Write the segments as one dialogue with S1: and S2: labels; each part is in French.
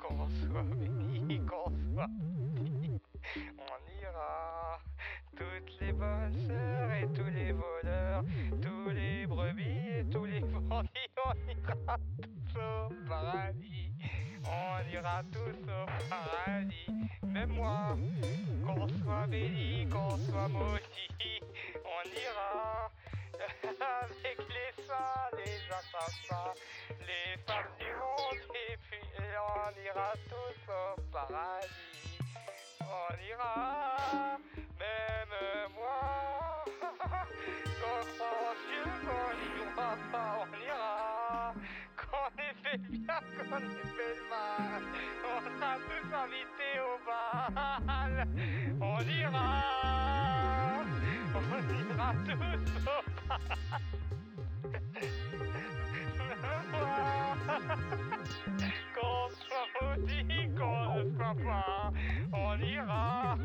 S1: Qu'on soit béni, soit béni. On ira. Toutes les bosseurs et tous les voleurs, tous les brebis et tous les bandits, on ira tous au paradis. On ira tous au paradis. Même moi, qu'on soit béni, qu'on soit maudit, on ira avec les saints, les assassins, les femmes on ira tous au paradis. On ira, même moi, Dieu, qu'on croit pas, on ira. Qu'on ait fait bien, qu'on ait fait mal, on sera tous invités au bal. On ira, on ira tous au bal. on ira.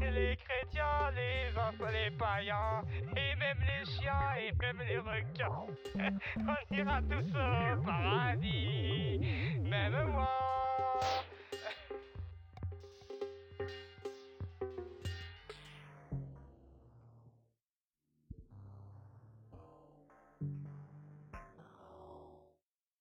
S1: Les chrétiens, les les païens, et même les chiens, et même les requins, on ira tous au paradis.